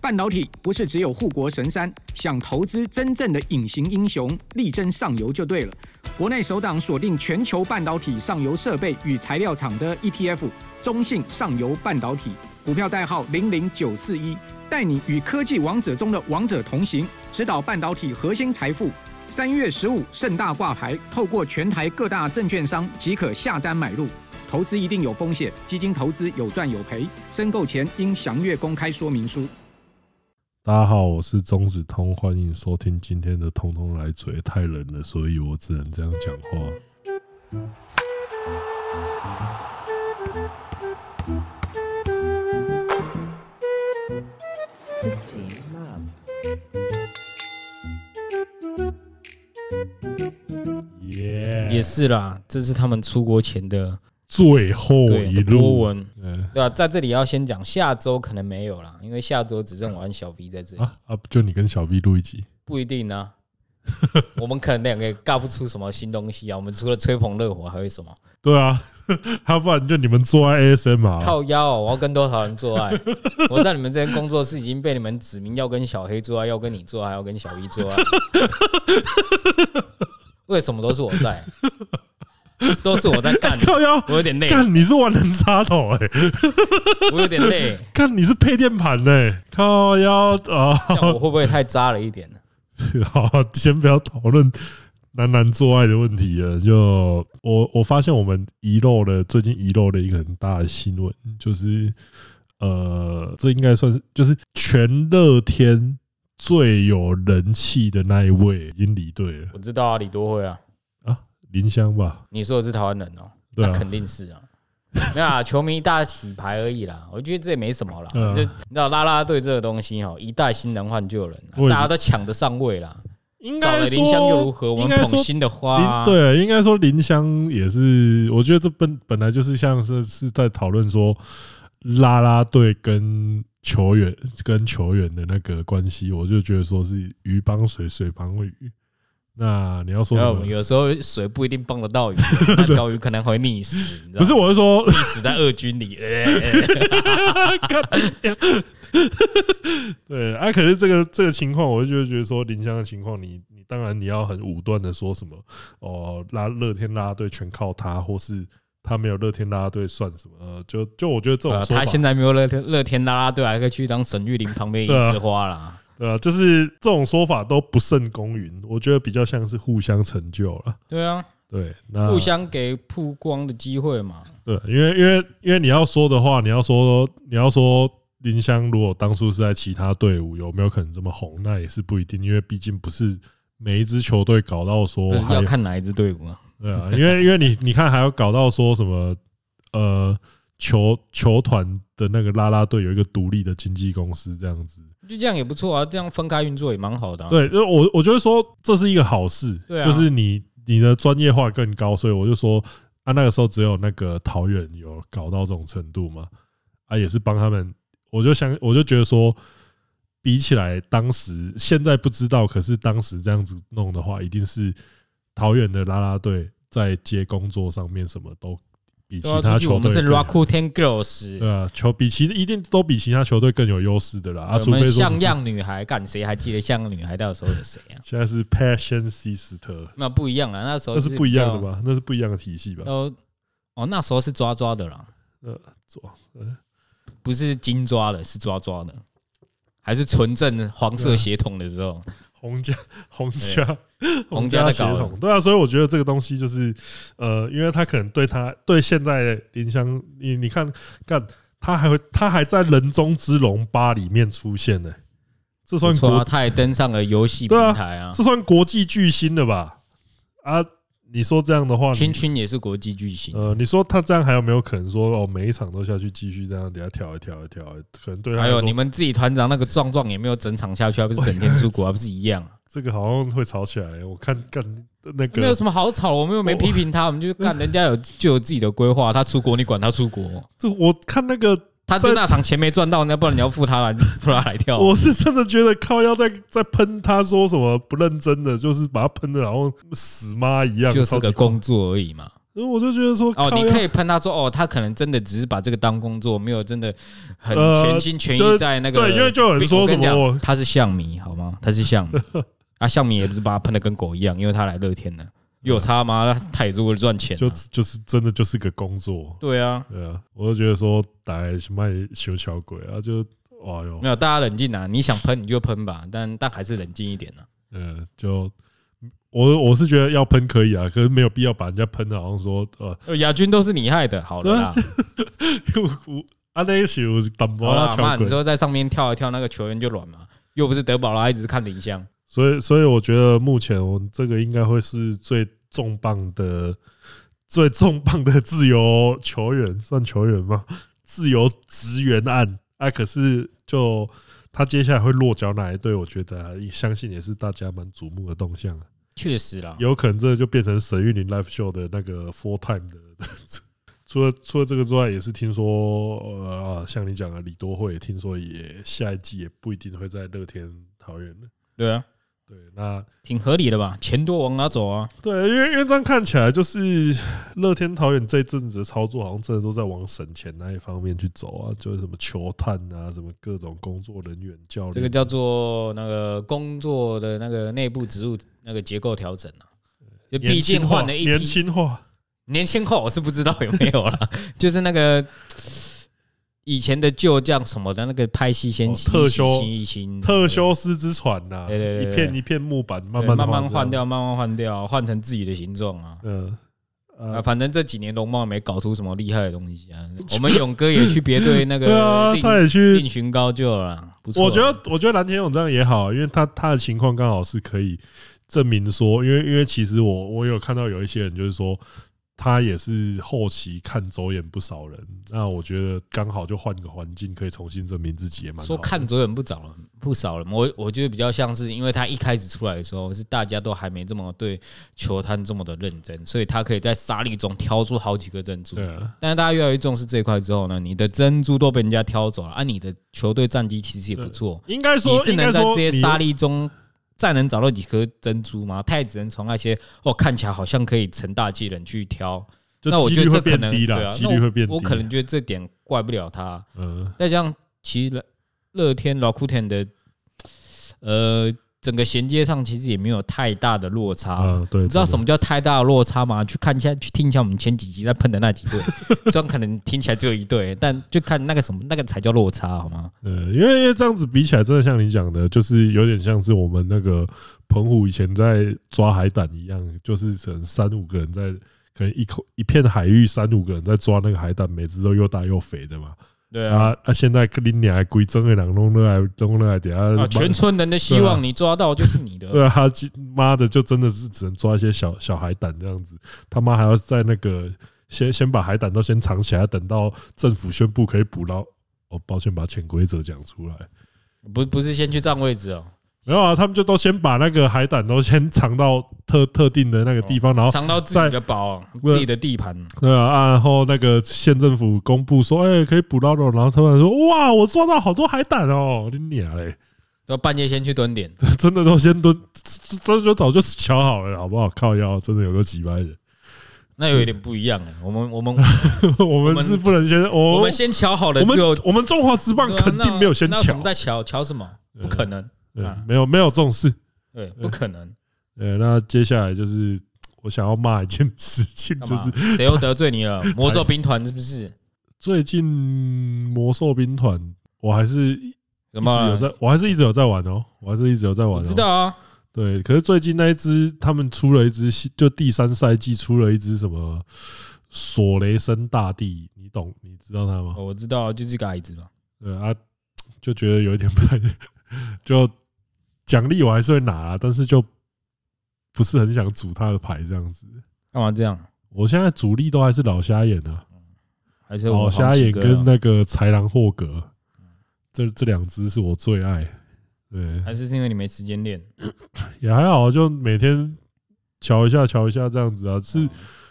半导体不是只有护国神山，想投资真正的隐形英雄，力争上游就对了。国内首档锁定全球半导体上游设备与材料厂的 ETF，中信上游半导体，股票代号零零九四一，带你与科技王者中的王者同行，指导半导体核心财富。三月十五盛大挂牌，透过全台各大证券商即可下单买入。投资一定有风险，基金投资有赚有赔，申购前应详阅公开说明书。大家好，我是中子通，欢迎收听今天的通通来嘴。太冷了，所以我只能这样讲话。也是啦，这是他们出国前的。最后一路，文，对吧？在这里要先讲，下周可能没有啦，因为下周只剩我跟小 V 在这里啊啊！就你跟小 V 录一集，不一定呢。我们可能两个也尬不出什么新东西啊。我们除了吹捧热火，还会什么？对啊，要 不然就你们做爱 ASM 啊？靠腰，我要跟多少人做爱？我在你们这边工作室已经被你们指明要跟小黑做爱，要跟你做爱，要跟小 V 做爱。为什么都是我在？都是我在干，靠腰，我有点累。干，你是万能插头哎，我有点累。干，你是配电盘哎，靠腰啊！我会不会太渣了一点呢？好，先不要讨论男男做爱的问题了。就我我发现我们遗漏了最近遗漏了一个很大的新闻，就是呃，这应该算是就是全乐天最有人气的那一位已经离队了。我知道啊，李多惠啊。林香吧？你说的是台湾人哦、喔？那、啊、肯定是啊，没有啊，球迷大洗牌而已啦。我觉得这也没什么啦，就你知道啦啦队这个东西哈，一代新人换旧人，大家都抢着上位啦。找了林香又如何？我们捧新的花。对，应该说林香也是。我觉得这本本来就是像是是在讨论说啦啦队跟球员跟球员的那个关系。我就觉得说是鱼帮水，水帮鱼。那你要说什么？有时候水不一定帮得到鱼，那条鱼可能会溺死。不是，我是说溺死在二军里。对啊，可是这个这个情况，我就觉得说林香的情况，你你当然你要很武断的说什么哦，拉乐天拉拉队全靠他，或是他没有乐天拉拉队算什么？就就我觉得这种他现在没有乐天乐天拉拉队，还可以去当沈玉琳旁边一枝花啦。对啊，就是这种说法都不胜公允，我觉得比较像是互相成就了。对啊，对，那互相给曝光的机会嘛。对，因为因为因为你要说的话，你要说你要说林香如果当初是在其他队伍，有没有可能这么红？那也是不一定，因为毕竟不是每一支球队搞到说要看哪一支队伍啊。对啊，因为因为你你看还要搞到说什么呃球球团的那个啦啦队有一个独立的经纪公司这样子。就这样也不错啊，这样分开运作也蛮好的。对，我我觉得说这是一个好事，就是你你的专业化更高，所以我就说啊，那个时候只有那个桃园有搞到这种程度嘛，啊，也是帮他们。我就想，我就觉得说，比起来当时现在不知道，可是当时这样子弄的话，一定是桃园的啦啦队在接工作上面什么都。比其他球队，我们是 Rakuten Girls，对啊，球比其一定都比其他球队更有优势的啦。啊，除非像样女孩，干谁还记得像样女孩那时候有谁啊？现在是 Passion Sister，那不一样了，那时候那是不一样的吧？那是不一样的体系吧？哦，哦，那时候是抓抓的啦，呃，抓，不是金抓的，是抓抓的，还是纯正黄色血统的时候。洪家，洪家，洪家的血统，对啊，所以我觉得这个东西就是，呃，因为他可能对他对现在的林香，你你看，看他还会，他还在人中之龙八里面出现呢，这算国，他也登上了游戏平台啊，这算国际巨星了吧？啊。你说这样的话，圈圈也是国际巨星。呃，你说他这样还有没有可能说哦，每一场都下去继续这样，等下跳一跳一跳，可能对他。还有你们自己团长那个壮壮也没有整场下去，还不是整天出国，还不是一样？这个好像会吵起来。我看干那个没有什么好吵，我们又没批评他，我们就干人家有就有自己的规划。他出国，你管他出国？这我看那个。他就那场钱没赚到，那不然你要付他来付 他来跳。我是真的觉得靠腰在在喷他说什么不认真的，就是把他喷的然后死妈一样，就是个工作而已嘛。我就觉得说，哦，你可以喷他说，哦，他可能真的只是把这个当工作，没有真的很全心全意在那个。对，因为就有人说什么，他是象迷，好吗？他是象迷 啊，象迷也不是把他喷的跟狗一样，因为他来乐天的，有差吗？他也是为了赚钱，就就是真的就是个工作。对啊，对啊，我就觉得说，大家去卖修桥鬼啊，就哇哟，没有，大家冷静啊，你想喷你就喷吧，但但还是冷静一点呢。嗯，就。我我是觉得要喷可以啊，可是没有必要把人家喷的，好像说呃，亚军都是你害的，好了啦。啊，那个球是等不啦，嘛，你说在上面跳一跳，那个球员就软嘛，又不是德保拉，一直看领先。所以，所以我觉得目前我这个应该会是最重磅的、最重磅的自由球员，算球员吗？自由职员案啊，可是就他接下来会落脚哪一队？我觉得相信也是大家蛮瞩目的动向。确实啦，有可能这就变成沈玉林 live show 的那个 full time 的。除了除了这个之外，也是听说呃，像你讲的李多慧，听说也下一季也不一定会在乐天桃园了。对啊。对，那挺合理的吧？钱多往哪走啊？对，因为因为这样看起来，就是 乐天桃园这阵子的操作，好像真的都在往省钱那一方面去走啊，就是什么球探啊，什么各种工作人员教练，这个叫做那个工作的那个内部职务那个结构调整啊。就毕竟换了一批年轻化，年轻化我是不知道有没有了，就是那个。以前的旧将什么的，那个拍戏先特修特修斯之船呐，一片一片木板慢慢慢慢换掉，慢慢换掉，换成自己的形状啊。嗯啊，反正这几年龙猫没搞出什么厉害的东西啊。我们勇哥也去别队那个，他也去另寻高就了。不错，我觉得我觉得蓝田勇这样也好，因为他他的情况刚好是可以证明说，因为因为其实我我有看到有一些人就是说。他也是后期看走眼不少人，那我觉得刚好就换个环境，可以重新证明自己也蛮好。说看走眼不少了，不少了。我我觉得比较像是，因为他一开始出来的时候是大家都还没这么对球探这么的认真，所以他可以在沙粒中挑出好几个珍珠。但是大家越来越重视这一块之后呢，你的珍珠都被人家挑走了，啊，你的球队战绩其实也不错。应该说，你是能在这些沙粒中。再能找到几颗珍珠吗？他也只能从那些哦看起来好像可以成大器人去挑。那我觉得这可能对啊，几率会变低。我可能觉得这点怪不了他。嗯。再加上其实乐天老库田的呃。整个衔接上其实也没有太大的落差，嗯，对。你知道什么叫太大的落差吗？去看一下，去听一下我们前几集在喷的那几对，虽然可能听起来只有一对，但就看那个什么，那个才叫落差，好吗？嗯，因为因为这样子比起来，真的像你讲的，就是有点像是我们那个澎湖以前在抓海胆一样，就是可能三五个人在，可能一口一片海域三五个人在抓那个海胆，每只都又大又肥的嘛。对啊，啊！现在克林尼还规整的人弄来弄啊！全村人的希望你抓到就是你的。对啊，他妈的就真的是只能抓一些小小海胆这样子，他妈还要在那个先先把海胆都先藏起来，等到政府宣布可以捕捞。哦，抱歉，把潜规则讲出来，不不是先去占位置哦。没有啊，他们就都先把那个海胆都先藏到特特定的那个地方，然后藏到自己的宝、自己的地盘。对啊，然后那个县政府公布说，哎，可以捕捞了。然后他们说，哇，我抓到好多海胆哦！你娘嘞，都半夜先去蹲点，真的都先蹲，真的就早就瞧好了，好不好？靠腰，真的有个几百人，那有一点不一样 哎。我们我们 我们是不能先，我们先瞧好了，我们我们中华之棒肯定没有先瞧，我们在瞧瞧什么？不可能。对，没有没有这种事，对，不可能。呃，那接下来就是我想要骂一件事情，就是谁又得罪你了？魔兽兵团是不是？最近魔兽兵团，我还是一直有在，我还是一直有在玩哦，我还是一直有在玩。知道啊，对。可是最近那一只，他们出了一只，就第三赛季出了一只什么索雷森大帝，你懂？你知道他吗？我知道，就是个矮子嘛。对啊，就觉得有一点不太 就。奖励我还是会拿啊，但是就不是很想组他的牌这样子。干嘛这样？我现在主力都还是老瞎眼啊，还是老瞎眼跟那个豺狼霍格，这这两只是我最爱。对，还是是因为你没时间练？也还好，就每天瞧一下瞧一下这样子啊，是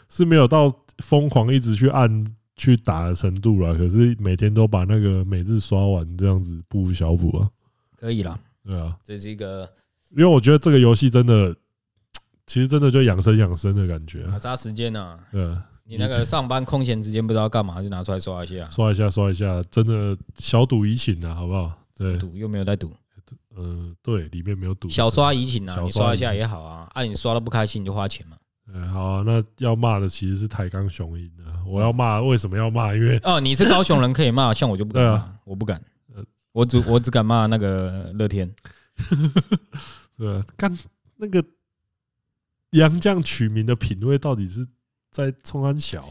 是没有到疯狂一直去按去打的程度了。可是每天都把那个每日刷完这样子补小补啊，可以了。对啊，这是一个，因为我觉得这个游戏真的 其实真的就养生养生的感觉，打杀时间呢。对，你那个上班空闲时间不知道干嘛，就拿出来刷一下，刷一下，刷一下，真的小赌怡情啊，好不好？对，赌又没有在赌，嗯，对，里面没有赌，小刷怡情啊，你刷一下也好啊，啊，你刷的不开心你就花钱嘛。嗯，好啊，那要骂的其实是台钢雄鹰的。我要骂，为什么要骂？因为哦，你是高雄人可以骂，像我就不敢骂，我不敢，我只我只敢骂那个乐天。对，干那个杨绛取名的品味到底是在冲安桥？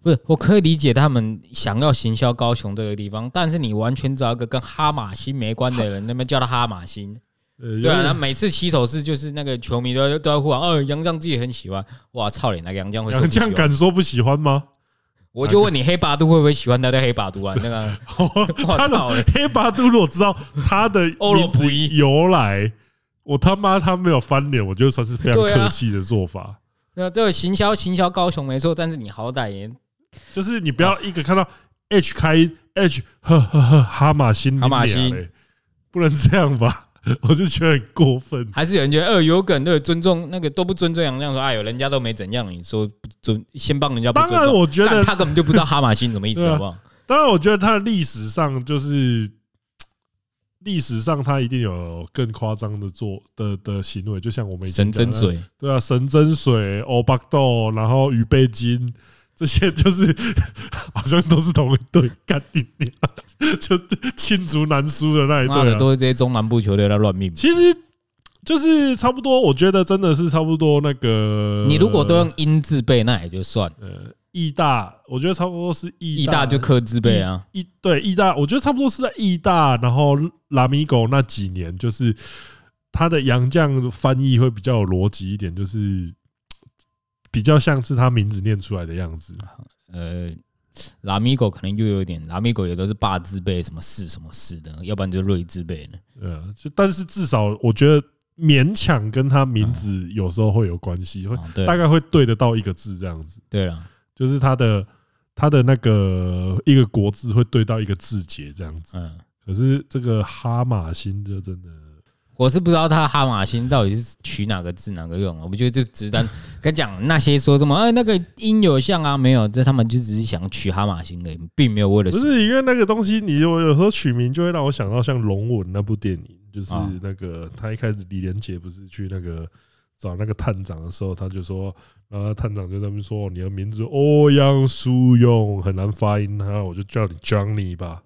不是，我可以理解他们想要行销高雄这个地方，但是你完全找一个跟哈马星没关的人，那边叫他哈马星。对啊，那每次起手式就是那个球迷都都在呼喊，哦，杨绛自己很喜欢，哇操你那个杨绛会杨绛敢说不喜欢吗？我就问你，黑八度会不会喜欢他的黑八度啊？那个，我操，黑八度如果知道他的名字由来，我他妈他没有翻脸，我就算是非常客气的做法。那这个行销行销高雄没错，但是你好歹也就是你不要一个看到 H 开 H 呵呵呵哈马星哈马星，不能这样吧？我就觉得很过分，还是有人觉得呃有梗，对，尊重那个都不尊重洋将说，哎呦，人家都没怎样，你说不尊先帮人家不尊重。当然，我觉得他根本就不知道哈马星什么意思，好不好？当然，我觉得他的历史上就是历史上他一定有更夸张的做的的行为，就像我们神针水，对啊，神针水、欧巴豆，然后鱼背金。这些就是 好像都是同一队，干你娘，就罄竹难书的那一队，都是这些中南部球队在乱命。其实就是差不多，我觉得真的是差不多。那个你如果都用英字辈，那也就算。呃，义大，我觉得差不多是义大就科字辈啊。义对义大，我觉得差不多是在义大，然后拉米狗那几年，就是他的洋将翻译会比较有逻辑一点，就是。比较像是他名字念出来的样子。呃，拉米狗可能又有点，拉米狗也都是霸字辈，什么四什么四的，要不然就瑞字辈的。呃，就但是至少我觉得勉强跟他名字有时候会有关系，会大概会对得到一个字这样子。对了，就是他的他的那个一个国字会对到一个字节这样子。嗯，可是这个哈马星就真的。我是不知道他哈马星到底是取哪个字哪个用，我觉得就只单 跟讲那些说什么，哎，那个音有像啊，没有，这他们就只是想取哈马星而已，并没有为了。不是因为那个东西，你有有时候取名就会让我想到像龙纹那部电影，就是那个他一开始李连杰不是去那个找那个探长的时候，他就说，然后探长就在那边说，你的名字欧阳苏用很难发音，然后我就叫你 Johnny 吧，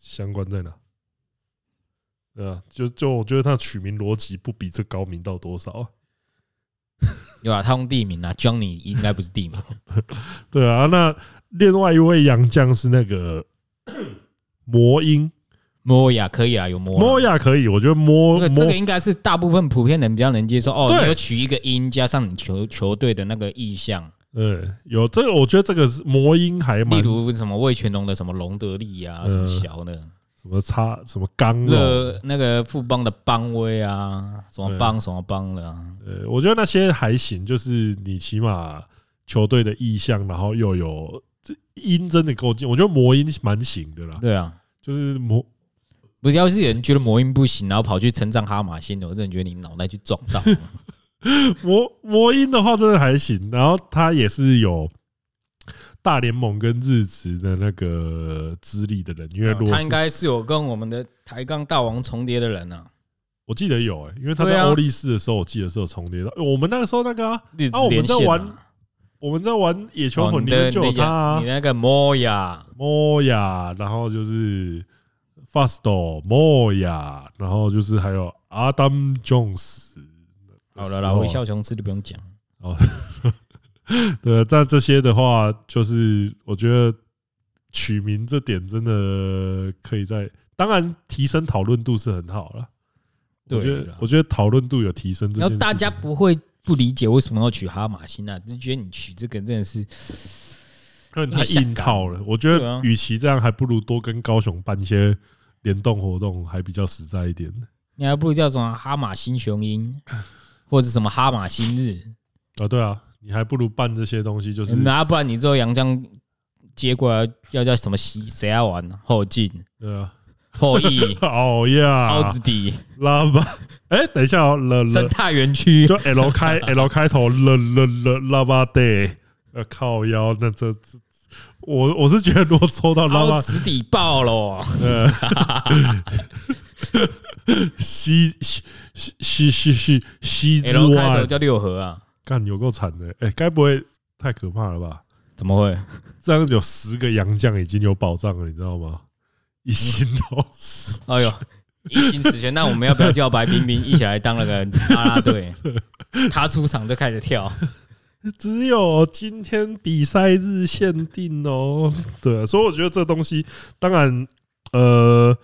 相关在哪？对啊，就就我觉得他取名逻辑不比这高明到多少啊？有啊，他用地名啊，Johnny 应该不是地名。对啊，那另外一位洋将是那个 魔音，摩亚可以啊，有摩摩亚可以，我觉得摩这个应该是大部分普遍人比较能接受哦。你有取一个音加上你球球队的那个意象，对，有这个，我觉得这个是魔音还蛮，例如什么魏全龙的什么龙德利啊，什么小的。什么差什么刚的，那个富邦的邦威啊，什么邦什么邦的啊？呃，我觉得那些还行，就是你起码球队的意向，然后又有这音真的够劲，我觉得魔音蛮行的啦。对啊，就是魔，不是要是有人觉得魔音不行，然后跑去称赞哈马星的，我真的觉得你脑袋去撞到。魔魔音的话真的还行，然后他也是有。大联盟跟日职的那个资历的人，因为他应该是有跟我们的台钢大王重叠的人啊。我记得有哎，因为他在欧力士的时候，我记得是有重叠的。我们那个时候那个啊，我们在玩我们在玩野球魂里面就有他，你那个莫亚莫亚，然后就是 Fasto 莫亚，然后就是还有 Adam Jones。好了啦，微笑琼斯就不用讲哦。对，但这些的话，就是我觉得取名这点真的可以在，当然提升讨论度是很好了。我觉得，我觉得讨论度有提升，然后大家不会不理解为什么要取哈马星啊，只觉得你取这个真的是，太硬套了。我觉得，与其这样，还不如多跟高雄办一些联动活动，还比较实在一点。你还不如叫什么哈马星雄鹰，或者什么哈马星日啊？对啊。你还不如办这些东西，就是那不然你之后杨江接过来要叫什么西谁要玩？后进？对啊，后羿，哦呀，奥兹迪，拉巴，哎，等一下哦，了生态园区，就 L 开 L 开头，了了了拉巴的，呃，靠腰，那这这，我我是觉得如果抽到拉巴，奥兹迪爆了，呃，西西西西西西之外。叫六合啊，干有够惨的，哎，该不会太可怕了吧？怎么会？这样有十个洋将已经有保障了，你知道吗？一心都死，哎呦，一心死全。那我们要不要叫白冰冰一起来当那个啦啦队？他出场就开始跳。只有今天比赛日限定哦。对啊，所以我觉得这东西，当然，呃，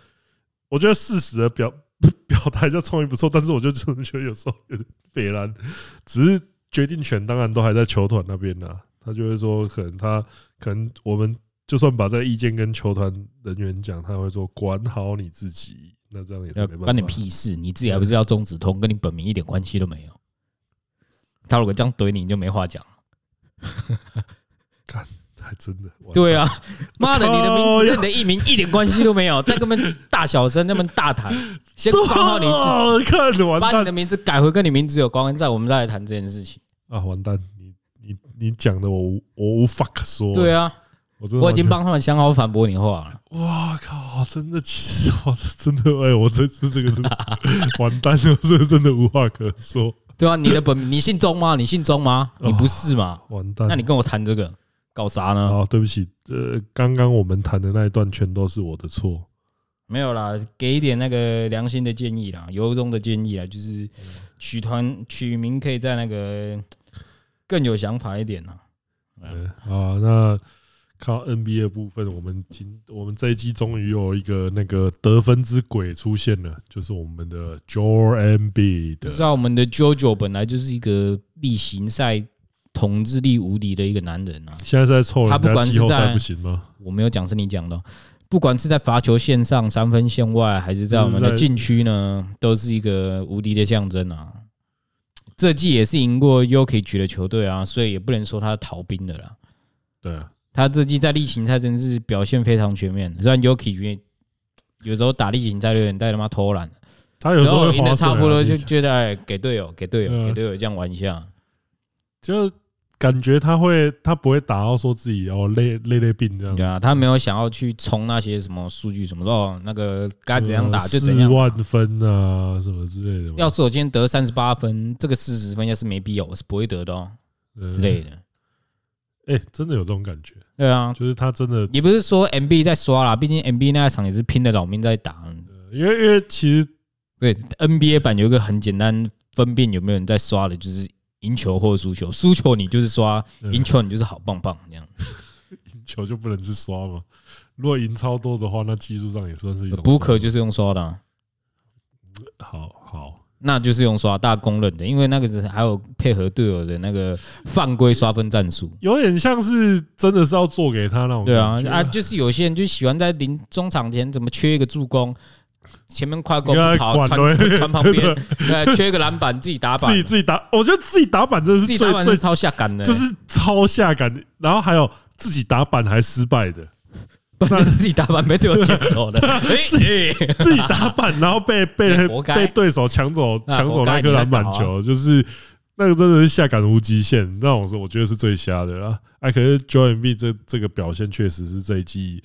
我觉得事实的表 表达一下创意不错，但是我就真的觉得有时候有点北然。只是决定权当然都还在球团那边呢。他就会说，可能他可能我们就算把这个意见跟球团人员讲，他会说管好你自己。那这样也没办法。关你屁事！你自己还不是要中止通，跟你本名一点关系都没有。他如果这样怼你，你就没话讲。干，还真的。对啊，妈的，你的名字跟你的艺名一点关系都没有，在那边大小声，那么大谈，先管好你自己。看，完蛋，把你的名字改回跟你名字有关，再我们再来谈这件事情。啊，完蛋。你你你讲的我我无法可说。对啊，我我已经帮他们想好反驳你话了。哇靠！真的，其实我真的哎，我这次这个是完蛋了，这真的无话可说。对啊，你的本你姓钟吗？你姓钟吗？你不是吗？完蛋！那你跟我谈这个搞啥呢？啊，对不起，呃，刚刚我们谈的那一段全都是我的错。没有啦，给一点那个良心的建议啦，由衷的建议啦，就是取团取名可以在那个。更有想法一点啦。嗯啊，那靠 NBA 部分，我们今我们这一季终于有一个那个得分之鬼出现了，就是我们的 Joel Embiid。知道我们的 JoJo 本来就是一个例行赛统治力无敌的一个男人啊！现在在凑他不管是在不行吗？我没有讲是你讲的，不管是在罚球线上、三分线外，还是在我们的禁区呢，都是一个无敌的象征啊！这季也是赢过 Jokic 的球队啊，所以也不能说他逃兵的啦。对啊，他这季在例行赛真是表现非常全面。虽然 Jokic 有时候打例行赛有点带他妈偷懒，他有时候赢的差不多就觉得哎，给队友，给队友，给队友这样玩一下，就。感觉他会，他不会打到说自己哦累累累病这样。对啊，他没有想要去冲那些什么数据什么的，那个该怎样打就怎样。四万分啊，什么之类的。要是我今天得三十八分，这个四十分应该是没必要，我是不会得的哦，之类的。哎，真的有这种感觉。对啊，就是他真的也不是说 MB 在刷啦，毕竟 MB 那一场也是拼了老命在打。因为因为其实对 NBA 版有一个很简单分辨有没有人在刷的，就是。赢球或输球，输球你就是刷，赢球你就是好棒棒这样。赢球就不能是刷吗？如果赢超多的话，那技术上也算是一种。补可就是用刷的，好好，那就是用刷，大家公认的，因为那个是还有配合队友的那个犯规刷分战术，有点像是真的是要做给他那种。对啊，啊，就是有些人就喜欢在临中场前怎么缺一个助攻。前面快攻跑传传旁边，对，缺一个篮板自己打板，自己自己打。我觉得自己打板真的是最最超下感的，就是超下感。然后还有自己打板还失败的，那自己打板被对我捡走的，自己自己打板然后被被 被对手抢走抢走那颗篮板球，就是那个真的是下感无极限。那种是我觉得是最瞎的啊。哎，可是 Joel Embiid 这这个表现确实是这一季，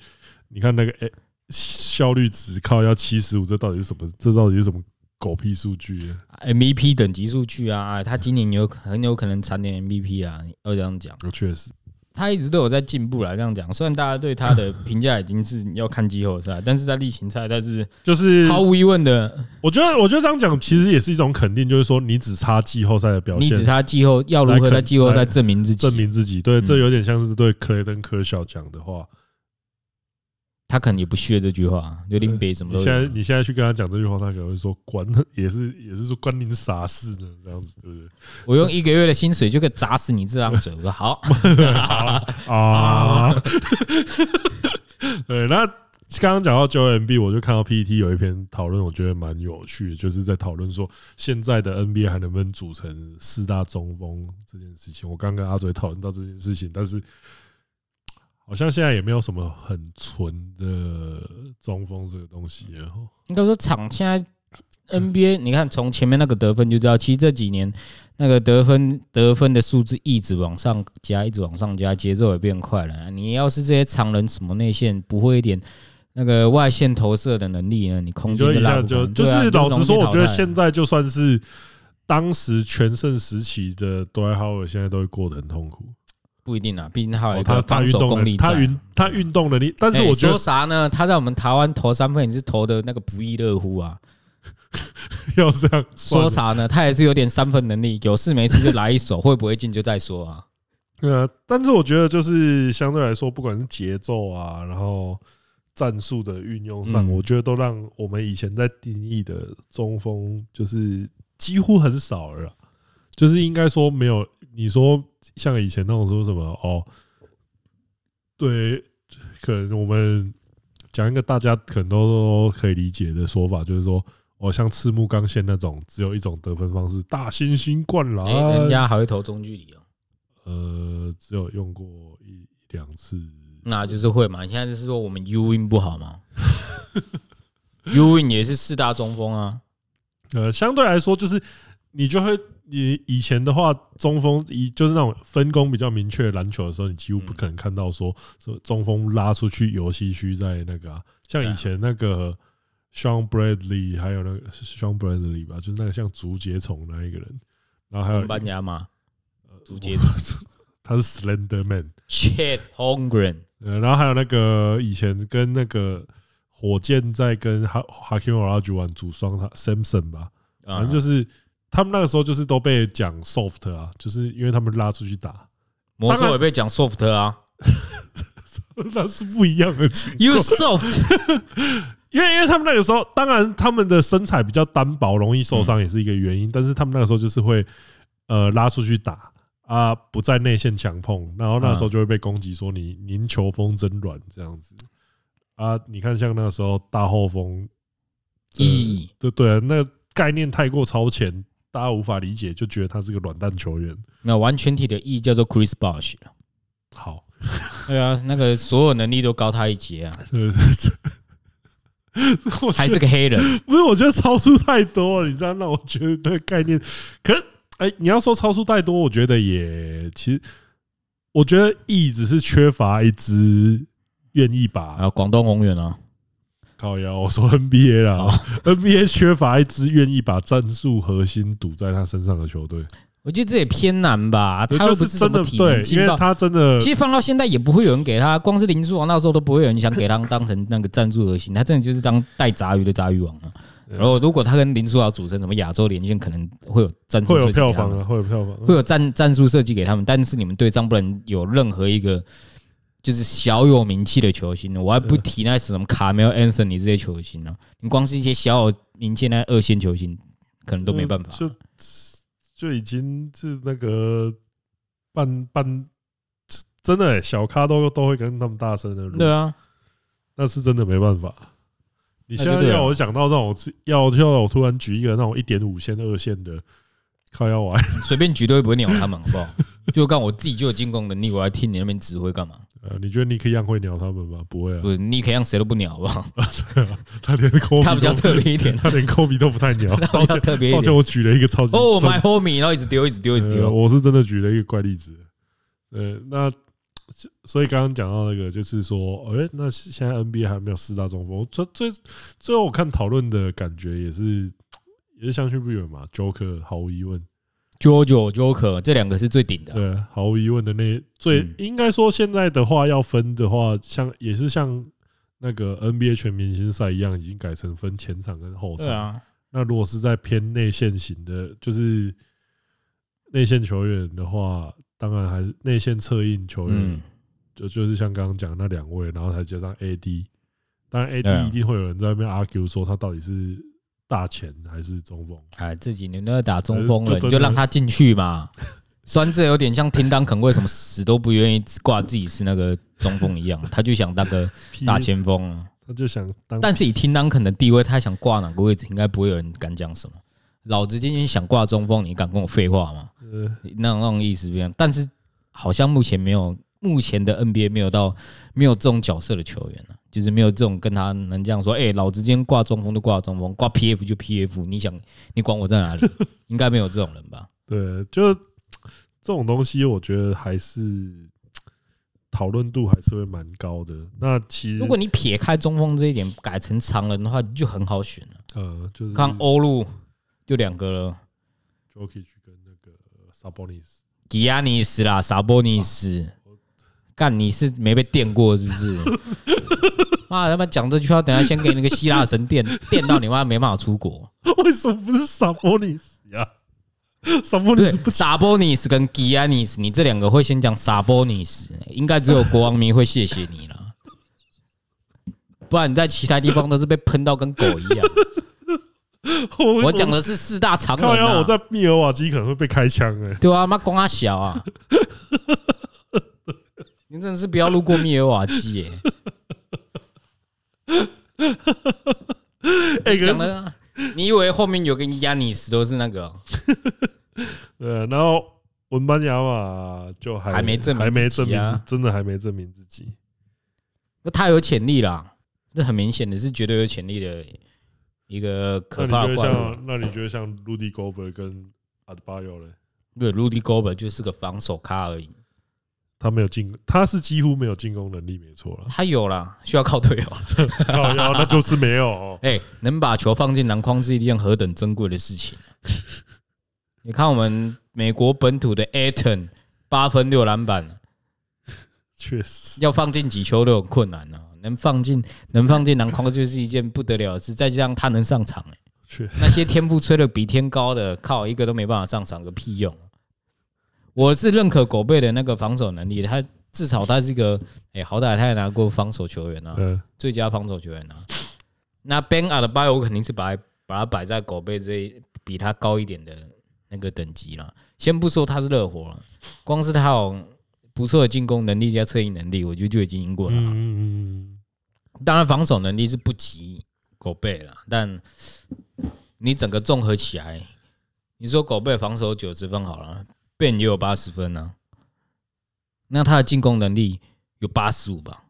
你看那个哎。效率只靠要七十五，这到底是什么？这到底是什么狗屁数据？MVP 等级数据啊！他今年有很有可能蝉联 MVP 啊！要这样讲，确实，他一直都有在进步啦。这样讲，虽然大家对他的 评价已经是要看季后赛，但是在例行赛，但是就是毫无疑问的，我觉得，我觉得这样讲其实也是一种肯定，就是说你只差季后赛的表现，你只差季后要如何在季后赛证明自己？证明自己，对，这有点像是对克雷登科小讲的话。他可能也不屑这句话，有点北什么？你现在你现在去跟他讲这句话，他可能会说关 也是也是说关您啥事呢？这样子对不对？我用一个月的薪水就可以砸死你这张嘴。我说好，好啊。对，那刚刚讲到 Joel Embiid，我就看到 PPT 有一篇讨论，我觉得蛮有趣的，就是在讨论说现在的 NBA 还能不能组成四大中锋这件事情。我刚跟阿嘴讨论到这件事情，但是。好像现在也没有什么很纯的中锋这个东西了。应该说，场现在 NBA，你看从前面那个得分就知道，其实这几年那个得分得分的数字一直往上加，一直往上加，节奏也变快了。你要是这些常人什么内线不会一点那个外线投射的能力呢？你空间就拉不就就是老实说，我觉得现在就算是。当时全盛时期的 Dwight Howard 现在都会过得很痛苦，不一定啊，毕竟他有他防守功力，他运他运动能力。但是我觉得说啥呢？他在我们台湾投三分也是投的那个不亦乐乎啊。要这样说啥呢？他也是有点三分能力，有事没事就来一手，会不会进就再说啊。对啊，但是我觉得就是相对来说，不管是节奏啊，然后战术的运用上，我觉得都让我们以前在定义的中锋就是。几乎很少了，就是应该说没有。你说像以前那种说什么哦，对，可能我们讲一个大家可能都可以理解的说法，就是说哦，像赤木刚宪那种只有一种得分方式，大猩猩灌篮，人家还会投中距离哦。呃，只有用过一两次，那就是会嘛。你现在就是说我们 Ewing 不好吗？Ewing 也是四大中锋啊。呃，相对来说，就是你就会，你以前的话，中锋以就是那种分工比较明确的篮球的时候，你几乎不可能看到说，说中锋拉出去游戏区在那个、啊，像以前那个 Shawn Bradley，还有那个 Shawn Bradley 吧，就是那个像竹节虫那一个人，然后还有班牙马，竹节虫，他是 Slender Man，Chet Holmgren，呃，然后还有那个以前跟那个。火箭在跟哈哈基米·奥拉朱旺组双，他 Samson 吧，反正就是他们那个时候就是都被讲 soft 啊，就是因为他们拉出去打，魔兽也被讲 soft 啊，那是不一样的情况。You soft，因为因为他们那个时候，当然他们的身材比较单薄，容易受伤也是一个原因，但是他们那个时候就是会呃拉出去打啊，不在内线强碰，然后那时候就会被攻击说你您球风真软这样子。啊，你看，像那个时候大后锋，咦。对对啊，那概念太过超前，大家无法理解，就觉得他是个软蛋球员。那完全体的 E 叫做 Chris Bosh。好，对啊，那个所有能力都高他一截啊。对对对，还是个黑人。不是，我觉得超出太多了，你知道？那我觉得那个概念，可是哎，你要说超出太多，我觉得也其实，我觉得 E 只是缺乏一支。愿意把啊，广东宏远啊，靠腰，我说 NBA 啦，NBA 缺乏一支愿意把战术核心赌在他身上的球队。我觉得这也偏难吧，他又不是真的体能，因为他真的，其实放到现在也不会有人给他，光是林书豪那时候都不会有人想给他当成那个战术核心，他真的就是当带杂鱼的杂鱼王啊。然后如果他跟林书豪组成什么亚洲连线，可能会有战术，会有票房啊，会有票房，会有战战术设计给他们，但是你们队上不能有任何一个。就是小有名气的球星，我还不提那什么卡梅尔·安森尼这些球星呢。你光是一些小有名气的二线球星，可能都没办法。就就已经是那个半半真的、欸、小咖都都会跟他们大声的。对啊，那是真的没办法。你现在要我讲到让我，要要我突然举一个那种一点五线二线的。靠腰玩，随便举都不会鸟他们，好不好？就干我自己就有进攻能力，我还听你那边指挥干嘛？呃，你觉得尼克样会鸟他们吗？不会啊，不是尼克样谁都不鸟，好不好？他连科比他比较特别一点，他连科比都不太鸟。他比较特别一点。抱歉，我举了一个超级哦，my homie，然后一直丢，一直丢，一直丢。我是真的举了一个怪例子。呃，那所以刚刚讲到那个，就是说，哎，那现在 NBA 还没有四大中锋。最最最后我看讨论的感觉也是。也是相去不远嘛，Joker 毫无疑问，JoJo Joker 这两个是最顶的，对，毫无疑问的那最应该说现在的话要分的话，像也是像那个 NBA 全明星赛一样，已经改成分前场跟后场。对啊，那如果是在偏内线型的，就是内线球员的话，当然还是内线策应球员，就就是像刚刚讲那两位，然后才加上 AD，当然 AD 一定会有人在那边 argue 说他到底是。大前还是中锋？哎，这几年都在打中锋了，你就让他进去嘛。虽然这有点像听当肯为什么死都不愿意挂自己是那个中锋一样，他就想当个 大前锋，他就想当。但是以听当肯的地位，他想挂哪个位置，应该不会有人敢讲什么。老子今天想挂中锋，你敢跟我废话吗？那种那种意思不一样。但是好像目前没有目前的 NBA 没有到没有这种角色的球员了，就是没有这种跟他能这样说，哎，老子今天挂中锋就挂中锋，挂 PF 就 PF，你想你管我在哪里？应该没有这种人吧？对，就这种东西，我觉得还是讨论度还是会蛮高的。那其实如果你撇开中锋这一点，改成长人的话，就很好选了。呃，就是看欧陆就两个了，Jokic 跟那个 Sabonis。吉亚尼斯啦，萨波尼斯，干你是没被电过是不是？妈他妈讲这句话，等下先给那个希腊神电电到你妈没办法出国。为什么不是萨波尼斯呀？萨波尼斯不萨波尼斯跟吉安尼斯，你这两个会先讲萨波尼斯，应该只有国王迷会谢谢你了，不然你在其他地方都是被喷到跟狗一样。我讲的是四大长人啊！我在密尔瓦基可能会被开枪哎，对啊，妈光他小啊！你真的是不要路过密尔瓦基耶！哎，讲的，你以为后面有个亚尼斯都是那个？对，然后文班亚马就还还没证明，还没证明，真的还没证明自己。那他有潜力啦，这很明显的是绝对有潜力的。一个可怕的怪物。那你觉得像 Rudy Gobert 跟 Adebayo 呢？对，Rudy Gobert 就是个防守咖而已。他没有进，他是几乎没有进攻能力，没错了。他有啦，需要靠队友。靠腰，那就是没有。哎，能把球放进篮筐是一件何等珍贵的事情。你看我们美国本土的 Ayton，八分六篮板，确实要放进几球都有困难呢。能放进能放进篮筐就是一件不得了的事，再加上他能上场，哎，那些天赋吹的比天高的，靠一个都没办法上场，个屁用！我是认可狗贝的那个防守能力，他至少他是一个，哎，好歹他也拿过防守球员啊，最佳防守球员啊。那 Bam Adebayo 我肯定是把把他摆在狗贝这一比他高一点的那个等级了。先不说他是热火了，光是他有不错的进攻能力加策应能力，我觉得就已经赢过了。嗯，当然防守能力是不及狗贝了，但你整个综合起来，你说狗贝防守九十分好了，Ben 也有八十分呢，那他的进攻能力有八十五吧？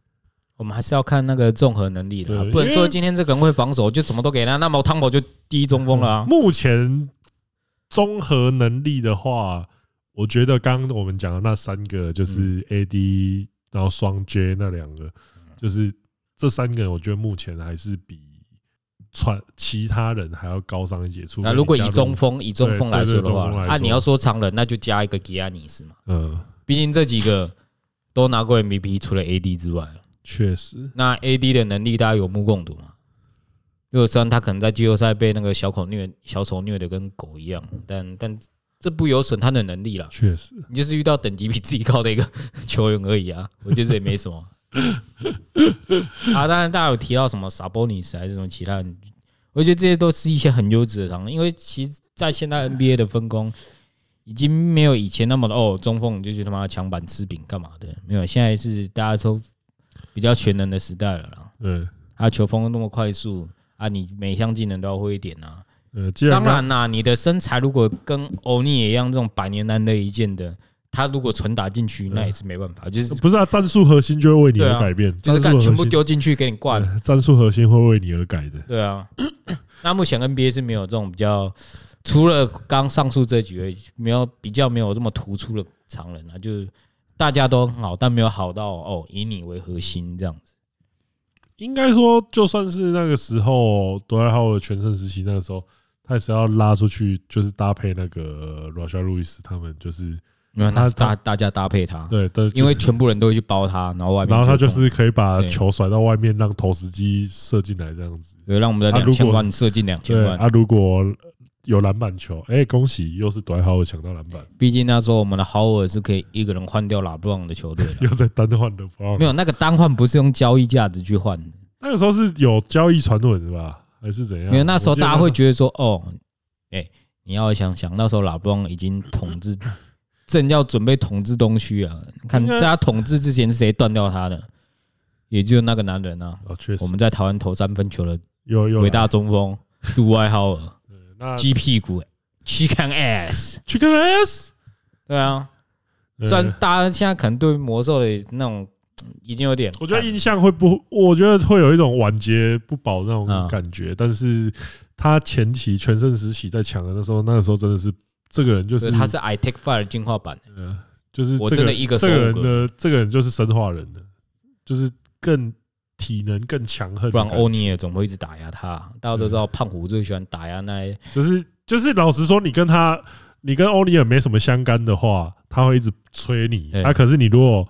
我们还是要看那个综合能力的，不能说今天这个人会防守就什么都给他，那么汤姆就第一中锋了。啊目前综合能力的话。我觉得刚刚我们讲的那三个就是 AD，然后双 J 那两个，就是这三个人，我觉得目前还是比传其他人还要高上一截。那如果以中锋以中锋来说的话，啊，你要说常人，那就加一个吉亚尼斯嘛。嗯，毕竟这几个都拿过 MVP，除了 AD 之外，确实。那 AD 的能力大家有目共睹嘛？因为虽然他可能在季后赛被那个小丑虐小丑虐的跟狗一样，但但。这不有损他的能力了，确实，你就是遇到等级比自己高的一个 球员而已啊，我觉得这也没什么。啊，当然大家有提到什么 Sabonis 还是什么其他人，我觉得这些都是一些很优质的场，因为其实，在现在 NBA 的分工已经没有以前那么的哦，中锋就去他妈抢板吃饼干嘛的，没有，现在是大家都比较全能的时代了啦。嗯，啊，球风那么快速啊，你每项技能都要会一点啊。呃，当然啦，你的身材如果跟欧尼一样这种百年难得一见的，他如果纯打进去，那也是没办法，就是不是啊？战术核心就会为你而改变，就是干全部丢进去给你灌，战术核心会为你而改的。对啊，那目前 NBA 是没有这种比较，除了刚上述这几位，没有比较没有这么突出的常人啊，就是大家都很好，但没有好到哦以你为核心这样子。应该说，就算是那个时候，多埃豪的全盛时期，那个时候。他也是要拉出去，就是搭配那个 Rashard Lewis 他们，就是因为他大大家搭配他，对，因为全部人都会去包他，然后外面，然后他就是可以把球甩到外面，让投石机射进来这样子，对，让我们的两千万射进两千万。啊，如果有篮板球，哎，恭喜，又是 Dwight Howard 抢到篮板。毕竟那时候我们的 Howard 是可以一个人换掉 LeBron 的球队，又在单换的，没有那个单换不是用交易价值去换的，那个时候是有交易传闻是吧？还是怎样？因为那时候大家会觉得说，哦，哎，你要想想，那时候拉布朗已经统治，正要准备统治东区啊。看在他统治之前是谁断掉他的？也就那个男人啊。我们在台湾投三分球的伟大中锋 杜外豪尔，鸡屁股，chicken ass，chicken ass。对啊，虽然大家现在可能对魔兽的那种已经有点，我觉得印象会不，我觉得会有一种晚节不保那种感觉。但是他前期全盛时期在抢的那时候，那个时候真的是这个人就是他是 I Take Fire 进化版，嗯，就是我真的一个这个人呢这个人就是生化人的，就是更体能更强横。不然欧尼尔总会一直打压他。大家都知道胖虎最喜欢打压那，就是就是老实说，你跟他。你跟欧尼尔没什么相干的话，他会一直催你。啊，可是你如果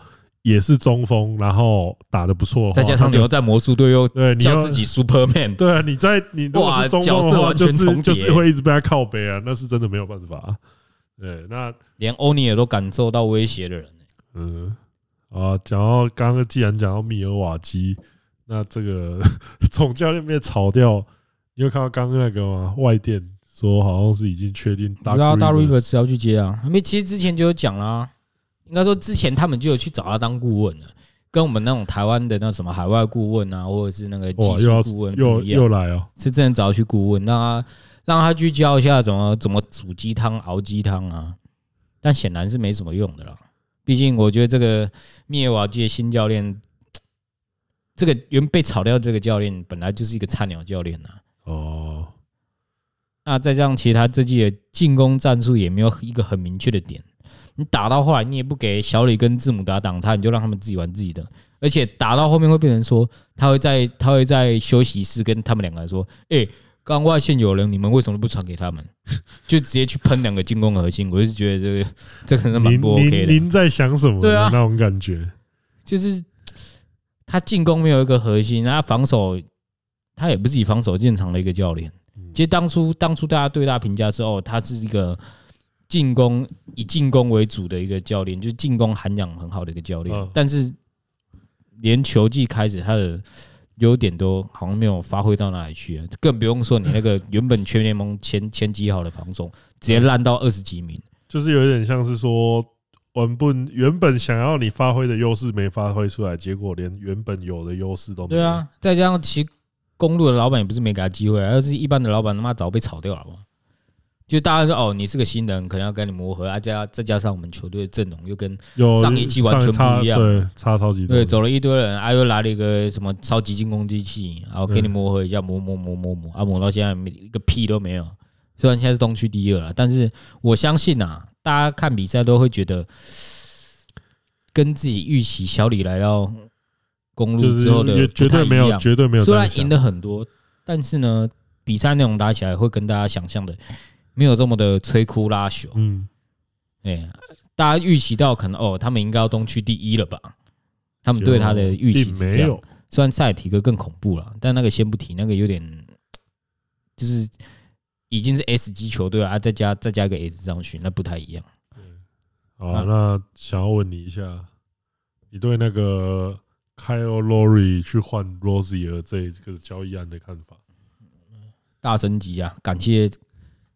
也是中锋，然后打的不错，再加上你又在魔术队又对你叫自己 Superman，对啊，你在你如果是中锋的话，就是就是会一直被他靠背啊，那是真的没有办法。对，那连欧尼尔都感受到威胁的人，嗯啊，讲到刚刚既然讲到米尔瓦基，那这个 总教练被炒掉，你有看到刚刚那个吗？外电。说好像是已经确定，知道大 Rivers 要去接啊？因为其实之前就有讲啦，应该说之前他们就有去找他当顾问了，跟我们那种台湾的那什么海外顾问啊，或者是那个技术顾问又又来哦，是真的找他去顾问，让他让他去教一下怎么怎么煮鸡汤、熬鸡汤啊。但显然是没什么用的啦，毕竟我觉得这个密尔瓦基的新教练，这个原被炒掉这个教练本来就是一个菜鸟教练呐。哦。那再加上，其他这季的进攻战术也没有一个很明确的点。你打到后来，你也不给小李跟字母打挡他，你就让他们自己玩自己的。而且打到后面会变成说，他会在他会在休息室跟他们两个人说：“哎，刚外线有人，你们为什么不传给他们？” 就直接去喷两个进攻核心。我就觉得这个这个是蛮不 OK 的。您在想什么？对啊，那种感觉就是他进攻没有一个核心，他防守他也不是以防守见长的一个教练。其实当初当初大家对他评价是哦，他是一个进攻以进攻为主的一个教练，就是进攻涵养很好的一个教练。但是连球季开始，他的优点都好像没有发挥到哪里去，更不用说你那个原本全联盟前前几好的防守，直接烂到二十几名，就是有点像是说，原本原本想要你发挥的优势没发挥出来，结果连原本有的优势都没有。对啊，再加上其。公路的老板也不是没给他机会，而是一般的老板他妈早被炒掉了嘛。就大家说哦，你是个新人，可能要跟你磨合，啊加再加上我们球队的阵容又跟上一季完全不一样，对，差超级多。对，走了一堆人，啊又来了一个什么超级进攻机器，然后给你磨合一下，磨磨磨磨磨，啊磨到现在一个屁都没有。虽然现在是东区第二了，但是我相信啊，大家看比赛都会觉得跟自己预期小李来到。公路之后的绝对没有，绝对没有。虽然赢了很多，但是呢，比赛内容打起来会跟大家想象的没有这么的摧枯拉朽。嗯，哎，大家预期到可能哦，他们应该要东区第一了吧？他们对他的预期是这样。虽然赛提哥更恐怖了，但那个先不提，那个有点就是已经是 S 级球队啊，再加再加一个 S 上去，那不太一样。好，那想要问你一下，你对那个？Kyle Lowry 去换 Rosier 这个交易案的看法？大升级啊！感谢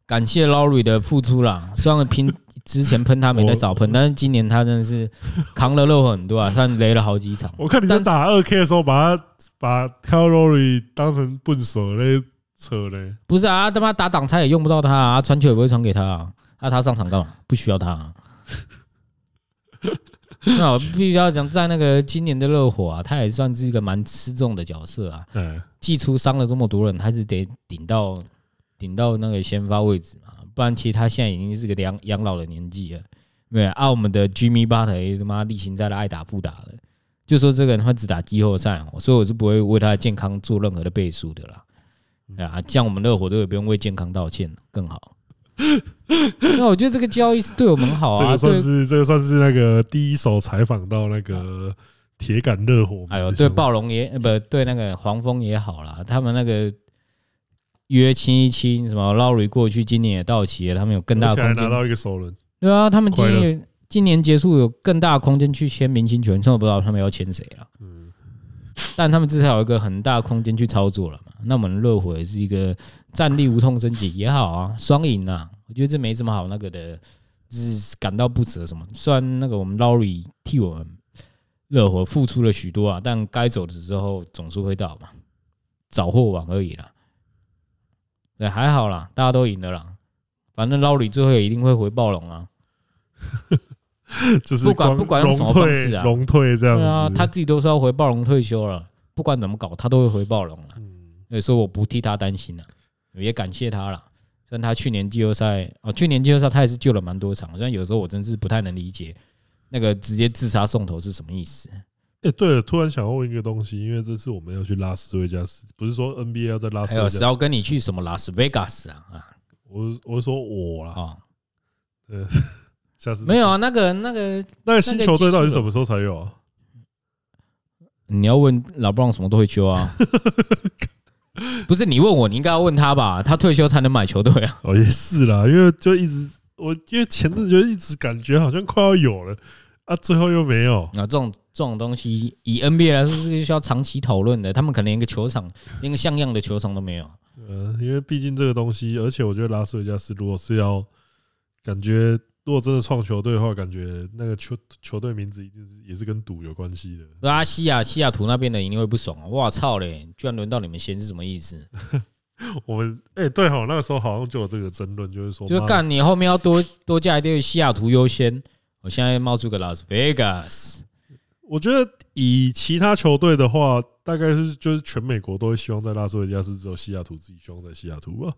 感谢 Lowry 的付出啦。虽然拼 之前喷他没得少喷，但是今年他真的是扛了肉很多啊，算雷了好几场。我看你在打二 K 的时候，把他把 Kyle Lowry 当成笨手嘞扯嘞。不是啊，他妈打挡拆也用不到他啊，传球也不会传给他啊。那他上场干嘛？不需要他啊。那我必须要讲，在那个今年的热火啊，他也算是一个蛮吃重的角色啊。嗯，季初伤了这么多人，还是得顶到顶到那个先发位置嘛，不然其实他现在已经是个养养老的年纪了。对，啊，我们的 Jimmy Butler 他妈例行在的爱打不打的，就说这个人他只打季后赛，所以我是不会为他的健康做任何的背书的啦。啊，这样我们热火队也不用为健康道歉，更好。那我觉得这个交易是对我们好啊，这个算是这个算是那个第一手采访到那个铁杆热火，哎呦，对暴龙也不对那个黄蜂也好啦，他们那个约清一清什么劳瑞过去今年也到期了，他们有更大的空间拿到一个首轮，对啊，他们今年今年结束有更大的空间去签明星球员，真的不知道他们要签谁了，嗯，但他们至少有一个很大的空间去操作了嘛，那我们热火也是一个。战力无痛升级也好啊，双赢啊，我觉得这没什么好那个的，就是感到不舍什么。虽然那个我们劳瑞替我们热火付出了许多啊，但该走的时候总是会到嘛，早或晚而已啦。对，还好啦，大家都赢了啦，反正老李最后也一定会回暴龙啊。就是不管不管用什么方式啊，龙退这样子。啊，他自己都说要回暴龙退休了，不管怎么搞，他都会回暴龙了。所以说我不替他担心了，也感谢他了。虽然他去年季后赛哦，去年季后赛他也是救了蛮多场，虽然有时候我真是不太能理解那个直接自杀送头是什么意思。哎，对了，突然想问一个东西，因为这次我们要去拉斯维加斯，不是说 NBA 要在拉斯维加斯，是要跟你去什么拉斯维加斯啊？啊，我我说我啦，啊，呃，下次没有啊，那个那个那个新球队到底什么时候才有啊？你要问老布朗什么都会揪啊。不是你问我，你应该要问他吧？他退休才能买球队啊？哦，也是啦，因为就一直我因为前阵就一直感觉好像快要有了啊，最后又没有。那这种这种东西，以 NBA 来说是需要长期讨论的。他们可能连个球场，连个像样的球场都没有。呃，因为毕竟这个东西，而且我觉得拉斯维加斯如果是要感觉。如果真的创球队的话，感觉那个球球队名字一定是也是跟赌有关系的。对啊，西雅西雅图那边的一定会不爽啊！哇操嘞，居然轮到你们先是什么意思？我们哎、欸，对哈，那个时候好像就有这个争论，就是说，就干你后面要多多加一点西雅图优先。我现在冒出个拉斯维加斯，我觉得以其他球队的话，大概是就是全美国都会希望在拉斯维加斯，只有西雅图自己希望在西雅图吧。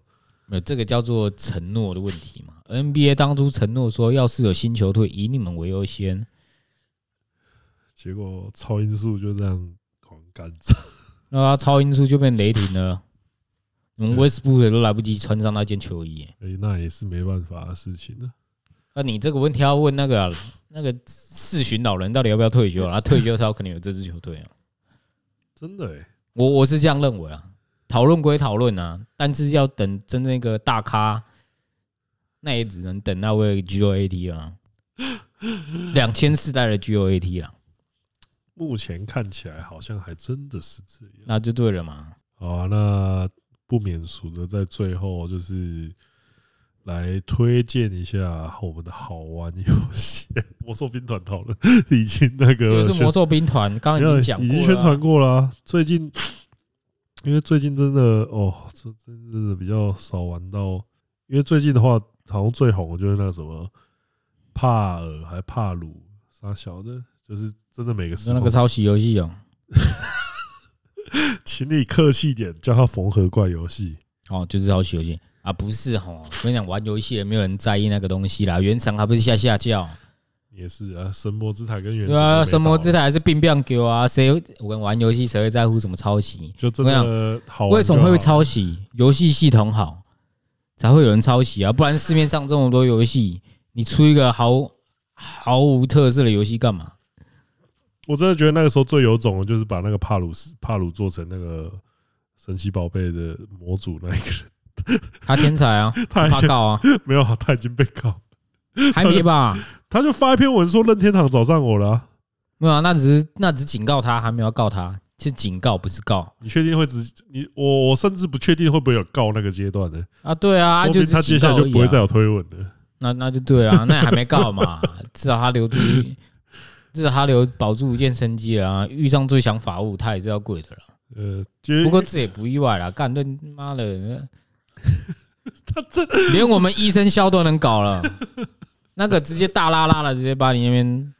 没有这个叫做承诺的问题嘛？NBA 当初承诺说，要是有新球队，以你们为优先，结果超音速就这样狂干走，那超音速就变雷霆了。我们威斯布鲁克都来不及穿上那件球衣，哎，那也是没办法的事情了。那你这个问题要问那个那个四旬老人，到底要不要退休？他退休才有可能有这支球队啊！真的哎，我我是这样认为啊。讨论归讨论啊，但是要等真正一个大咖，那也只能等那位 GOAT 了，两千世代的 GOAT 了。目前看起来好像还真的是这样，那就对了嘛。好啊，那不免俗的在最后就是来推荐一下我们的好玩游戏《魔兽兵团》讨论，已经那个是魔兽兵团，刚刚已经讲过，已经宣传过了，最近。因为最近真的哦，这真的比较少玩到。因为最近的话，好像最红的就是那个什么帕尔还帕鲁啥小的，就是真的每个时那个抄袭游戏哦。请你客气点，叫它缝合怪游戏哦，就是抄袭游戏啊，不是哈。我跟你讲，玩游戏也没有人在意那个东西啦，原厂还不是下下叫。也是啊，神魔之塔跟原对啊，神魔之塔还是并并给啊，谁我跟玩游戏谁会在乎什么抄袭？就真的好，为什么会抄袭？游戏系统好才会有人抄袭啊，不然市面上这么多游戏，你出一个毫毫无特色的游戏干嘛？我真的觉得那个时候最有种的就是把那个帕鲁斯帕鲁做成那个神奇宝贝的模组那一个人，他天才啊，他怕告啊，没有，他已经被告。还没吧？他就发一篇文说任天堂找上我了，啊，没有啊？那只是那只是警告他，还没有告他，是警告不是告。你确定会只你我我甚至不确定会不会有告那个阶段的？啊，对啊，就他接下来就不会再有推文了。那那就对啊，那还没告嘛，至少他留住，至少他留保住一件生机了啊。遇上最强法务，他也是要跪的了。呃，不过这也不意外啦，干这妈的，他这 连我们医生肖都能搞了。那个直接大拉拉的，直接把你那边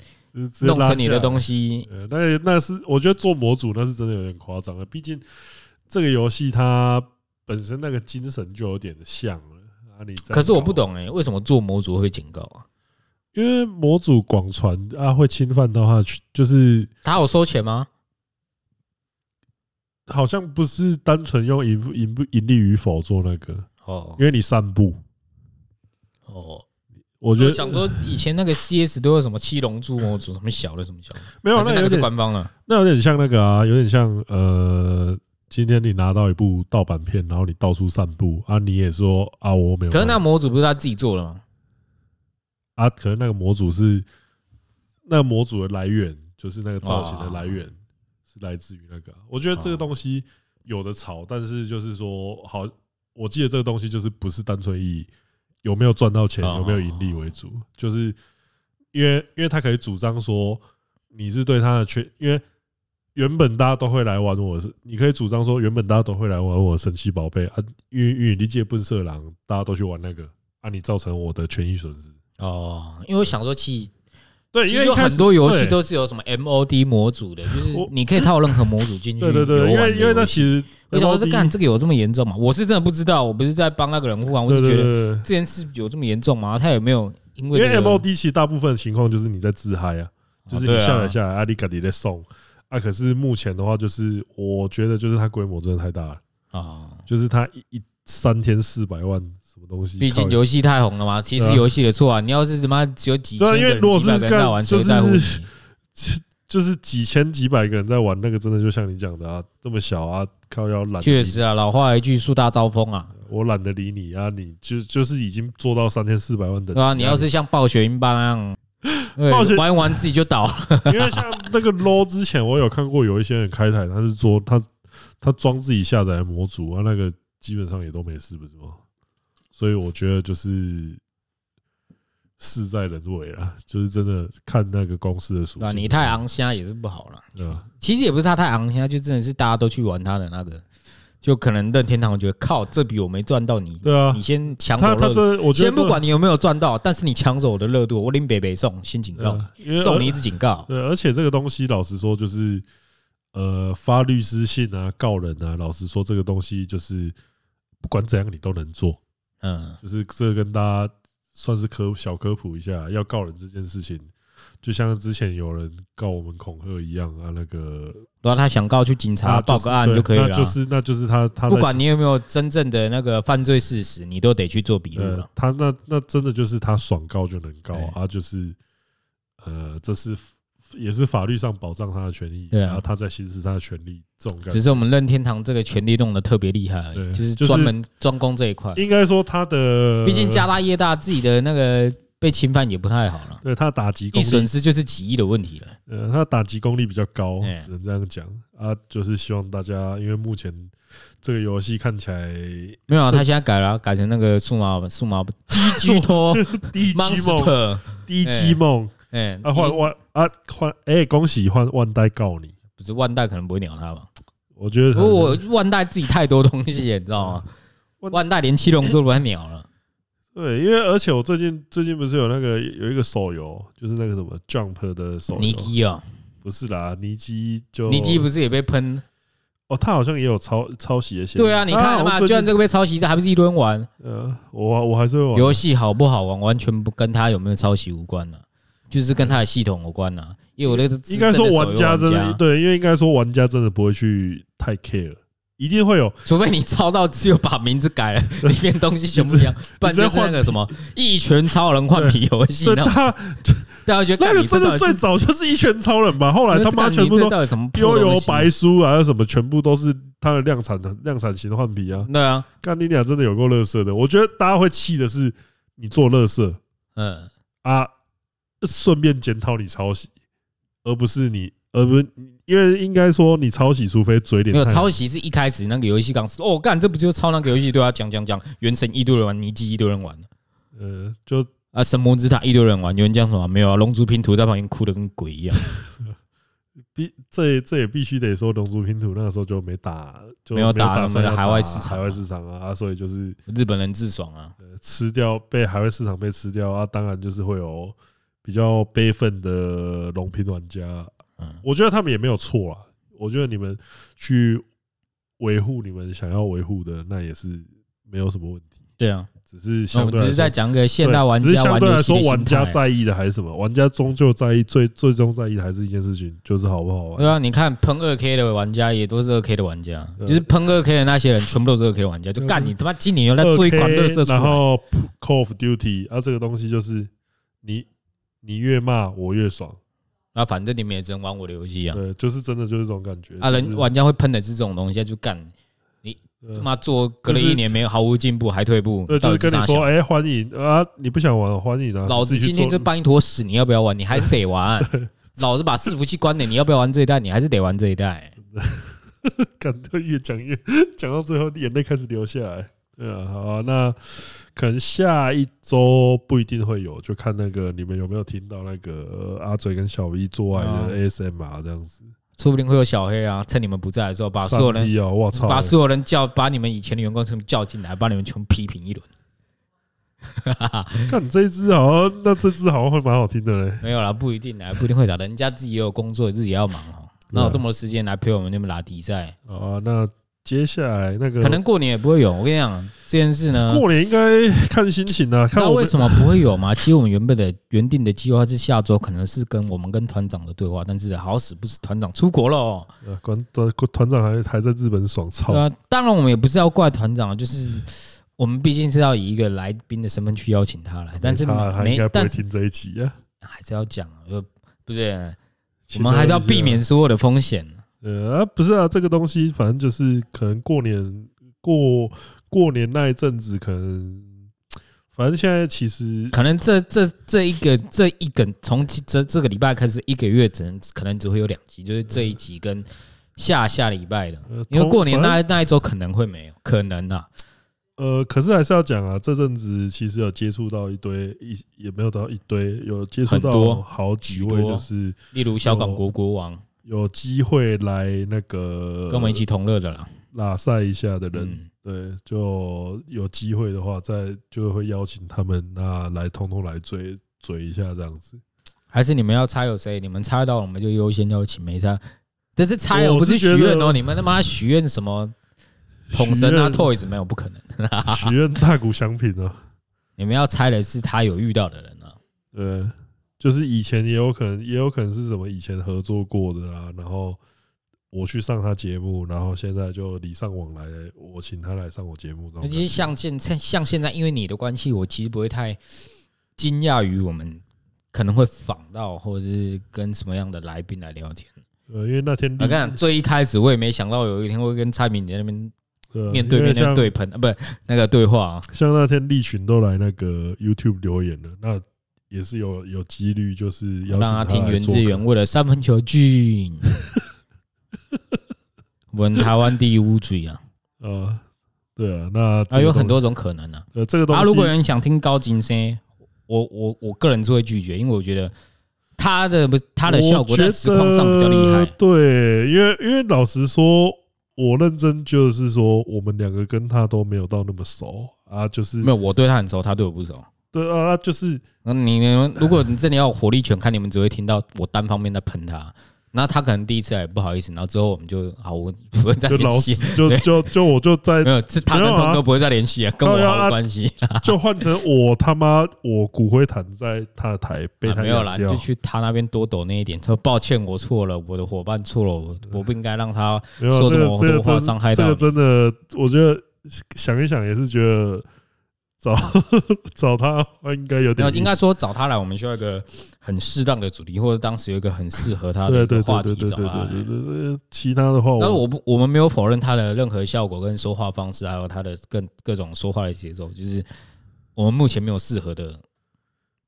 弄成你的东西。呃，那那是我觉得做模组那是真的有点夸张了。毕竟这个游戏它本身那个精神就有点像了啊。你可是我不懂哎，为什么做模组会警告啊？因为模组广传啊，会侵犯到他，就是他有收钱吗？好像不是单纯用盈盈不盈利与否做那个哦，因为你散步哦。我觉得想说以前那个 CS 都有什么七龙珠模组，什么小的什么小的，没有，那个是官方的，那有点像那个啊，有点像呃，今天你拿到一部盗版片，然后你到处散步啊，你也说啊，我没有。可是那个模组不是他自己做的吗？啊，可能那个模组是那个模组的来源，就是那个造型的来源是来自于那个。我觉得这个东西有的炒，但是就是说好，我记得这个东西就是不是单纯以。有没有赚到钱？有没有盈利为主？就是因为，因为他可以主张说你是对他的缺，因为原本大家都会来玩我，是你可以主张说原本大家都会来玩我神奇宝贝啊，因为因为理解笨色狼，大家都去玩那个，啊，你造成我的权益损失。哦，因为我想说，其对，因为有很多游戏都是有什么 MOD 模组的，就是你可以套任何模组进去。对对对，因为因为那其实我想说，干这个有这么严重吗？我是真的不知道，我不是在帮那个人护航，我是觉得这件事有这么严重吗？他有没有因为？因为 MOD 其实大部分情况就是你在自嗨啊，就是你下来下来，阿里嘎迪在送啊。可是目前的话，就是我觉得就是它规模真的太大了啊，就是它一一三天四百万。什么东西？毕竟游戏太红了嘛。其实游戏的错啊，你要是什么只有几千个人、几百个人在玩，谁在乎你？就是几千几百个人在玩，那个真的就像你讲的啊，这么小啊，靠要懒。确实啊，老话一句，树大招风啊。我懒得理你啊，你就就是已经做到三千四百万的。对啊，你要是像暴雪英霸那样，玩完自己就倒了。因为像那个 low 之前，我有看过有一些人开台，他是做他他装自己下载的模组啊，那个基本上也都没事，不是吗？所以我觉得就是事在人为啊，就是真的看那个公司的属性。你太昂虾也是不好了。对啊，其实也不是他太昂虾，就真的是大家都去玩他的那个，就可能任天堂觉得靠，这笔我没赚到你，对啊，你先抢走热度。先不管你有没有赚到，但是你抢走我的热度，我拎北北送先警告，送你一次警告。对，而且这个东西老实说，就是呃发律师信啊，告人啊，老实说这个东西就是不管怎样你都能做。嗯，就是这跟大家算是科小科普一下，要告人这件事情，就像之前有人告我们恐吓一样啊，那个，如果他想告去警察报个案就可以了，就是那就是他他不管你有没有真正的那个犯罪事实，你都得去做笔录了。他那那真的就是他爽告就能告啊，就是呃，这是。也是法律上保障他的权益，对啊，然后他在行使他的权利，这种感觉。只是我们任天堂这个权利弄得特别厉害而已，就是专门专攻这一块。应该说他的，毕竟家大业大，自己的那个被侵犯也不太好了。对他打击一损失就是几亿的问题了。呃，他打击功力比较高，只能这样讲啊。就是希望大家，因为目前这个游戏看起来没有啊，他现在改了，改成那个数码数码低巨托 低级梦低级梦。哎，啊换万啊换哎，恭喜换万代告你，不是万代可能不会鸟他吧？我觉得，我万代自己太多东西，你知道吗？万代连七龙珠都不鸟了。对，因为而且我最近最近不是有那个有一个手游，就是那个什么 Jump 的手游。尼基啊？不是啦，尼基就尼基不是也被喷？哦，他好像也有抄抄袭的嫌疑。对啊，你看嘛，就算这个被抄袭，这还不是一堆人玩？呃，我我还是会玩。游戏好不好玩，完全不跟他有没有抄袭无关的。就是跟他的系统有关呐，因为我那个应该说玩家真的对，因为应该说玩家真的不会去太 care，一定会有，除非你抄到只有把名字改了，里面东西全部一样，不然就是那个什么一拳超人换皮游戏，大家觉得那个真的最早就是一拳超人吧，后来他妈全部都悠游白书啊什么，全部都是他的量产的量产型的换皮啊，对啊，干你俩真的有够乐色的，我觉得大家会气的是你做乐色，嗯。啊。顺便检讨你抄袭，而不是你，而不是因为应该说你抄袭，除非嘴脸。没有抄袭是一开始那个游戏刚哦，干这不就抄那个游戏？对他讲讲讲，原神一堆人玩，尼基一堆人玩。呃，就啊，神魔之塔一堆人玩，有人讲什么没有啊？龙族拼图在旁边哭的跟鬼一样。必这这也必须得说，龙族拼图那个时候就没打，就没有打我们的海外市场，海外市场啊，所以就是日本人自爽啊，吃掉被海外市场被吃掉啊，当然就是会有。比较悲愤的龙平玩家，嗯，我觉得他们也没有错啊。我觉得你们去维护你们想要维护的，那也是没有什么问题。对啊，只是相对只是在讲给现代玩家，只是相对来说，玩家在意的还是什么？玩家终究在意最最终在意的还是一件事情，就是好不好玩。对啊，你看喷二 K 的玩家也都是二 K 的玩家，就是喷二 K 的那些人全部都是二 K 的玩家，就干你他妈今年又在做一款乐色出来，然后 Call of Duty 啊，这个东西就是你。你越骂我越爽，那反正你们也只能玩我的游戏啊。对，就是真的就是这种感觉。啊，人玩家会喷的是这种东西，就干你他妈做隔了一年没有毫无进步，还退步。对，就是跟你说，哎，欢迎啊！你不想玩，欢迎啊！老子今天就搬一坨屎，你要不要玩？你还是得玩。老子把伺服器关了，你要不要玩这一代？你还是得玩这一代。感觉越讲越讲到最后，眼泪开始流下来。对啊，好啊，那。可能下一周不一定会有，就看那个你们有没有听到那个阿嘴跟小 V 做爱的 ASMR 这样子，说不定会有小黑啊，趁你们不在的时候，把所有人，把所有人叫，把你们以前的员工全部叫进来，把你们全部批评一轮。看你这一支好像，那这支好像会蛮好听的嘞。没有啦，不一定啦，不一定会打。人家自己也有工作，自己也要忙哦。哪有这么多时间来陪我们那边打比赛？哦，那。接下来那个可能过年也不会有。我跟你讲这件事呢，过年应该 看心情啊。看为什么不会有吗？其实我们原本的原定的计划是下周可能是跟我们跟团长的对话，但是好死不死团长出国了。团团团长还还在日本爽操。啊，当然我们也不是要怪团长，就是我们毕竟是要以一个来宾的身份去邀请他来，但是没应该不会听这一集啊，还是要讲，就不是我们还是要避免所有的风险。呃啊，不是啊，这个东西反正就是可能过年过过年那一阵子，可能反正现在其实可能这这这一个这一个从这这个礼拜开始一个月只能可能只会有两集，就是这一集跟下下礼拜的，因为过年那那一周可能会没有可能啊。呃，可是还是要讲啊，这阵子其实有接触到一堆一也没有到一堆，有接触到好几位，就是例如小港国国王。有机会来那个跟我们一起同乐的啦，拉赛一下的人，对，就有机会的话，再就会邀请他们那来通通来追追一下这样子。还是你们要猜有谁？你们猜到我们就优先邀请，没猜？这是猜我，不是许愿哦。你们他妈许愿什么？统神啊，Toys 没有，不可能。许愿大谷翔平啊！你们要猜的是他有遇到的人啊？对。就是以前也有可能，也有可能是什么以前合作过的啊，然后我去上他节目，然后现在就礼尚往来，我请他来上我节目。其实像现像现在，因为你的关系，我其实不会太惊讶于我们可能会访到，或者是跟什么样的来宾来聊天。呃，因为那天我看最一开始我也没想到有一天会跟蔡明在那边面对面的对喷啊，不是那个对话。像那天立群都来那个 YouTube 留言了，那。也是有有几率，就是要让他听原汁原味的三分球菌。我们台湾第一乌嘴啊！呃，对啊，那啊有很多种可能啊。呃，这个东西，啊，如果有人想听高金声，我我我个人是会拒绝，因为我觉得他的不他的效果在实况上比较厉害。对，因为因为老实说，我认真就是说，我们两个跟他都没有到那么熟啊，就是没有，我对他很熟，他对我不熟。对啊，就是那你们，如果你真的要火力全开，你们只会听到我单方面在喷他。那他可能第一次也不好意思，然后之后我们就好，我不会再联系，就就就我就在没有，是他跟童哥不会再联系啊，跟我好关系。就换成我他妈我骨灰坛在他的台被他没有啦，就去他那边多抖那一点，说抱歉，我错了，我的伙伴错了，我我不应该让他说这么多话伤害到。这个真的，我觉得想一想也是觉得。找 找他，应该有点。应该说找他来，我们需要一个很适当的主题，或者当时有一个很适合他的一个话题找他。其他的话，但是我不，我们没有否认他的任何效果跟说话方式，还有他的各各种说话的节奏。就是我们目前没有适合的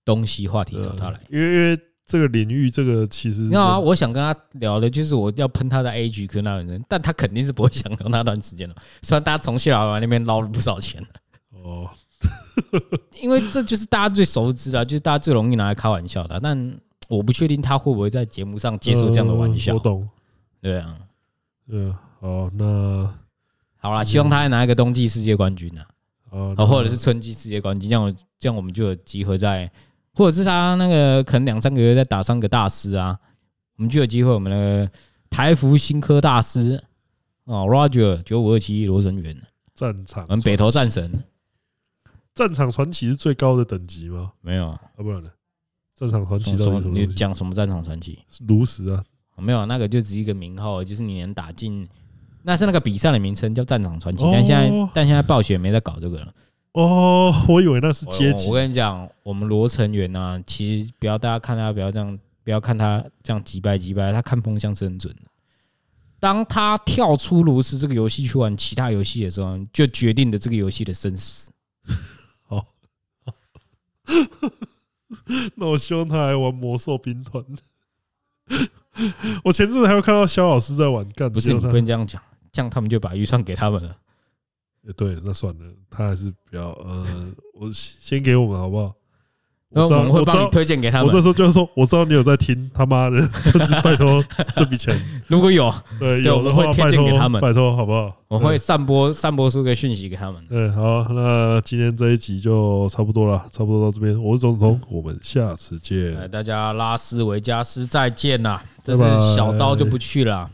东西话题找他来，因为因为这个领域，这个其实。你好，我想跟他聊的就是我要喷他的 AG 跟那个人，但他肯定是不会想聊那段时间的。虽然大家从谢老板那边捞了不少钱哦。因为这就是大家最熟知的，就是大家最容易拿来开玩笑的。但我不确定他会不会在节目上接受这样的玩笑。我懂，对啊，嗯，好，那好啦，希望他拿一个冬季世界冠军呢，啊，或者是春季世界冠军，这样这样我们就有机会在，或者是他那个可能两三个月再打上个大师啊，我们就有机会。我们那个台服新科大师啊，Roger 九五二七罗神元战场，我们北投战神。战场传奇是最高的等级吗？没有啊，不然呢？战场传奇到底什么？你讲什么战场传奇？炉石啊，没有，那个就只是一个名号，就是你能打进，那是那个比赛的名称叫战场传奇。但现在，但现在暴雪没在搞这个了。哦，我以为那是阶级。我跟你讲，我们罗成元啊，其实不要大家看他，不要这样，不要看他这样几败几败，他看风向是很准的。当他跳出炉石这个游戏去玩其他游戏的时候，就决定了这个游戏的生死。那我希望他来玩魔兽兵团。我前阵子还有看到肖老师在玩，干，不是你不能这样讲，这样他们就把预算给他们了。对，那算了，他还是比较呃，我先给我们好不好？然后我们会帮你推荐给他们。我这时候就是说，我知道你有在听，他妈的，就是拜托这笔钱，如果有，对，有的话推荐给他们，拜托好不好？我会散播散播出个讯息给他们。嗯，好，那今天这一集就差不多了，差不多到这边。我是总统，我们下次见。大家拉斯维加斯再见呐！这次小刀就不去了。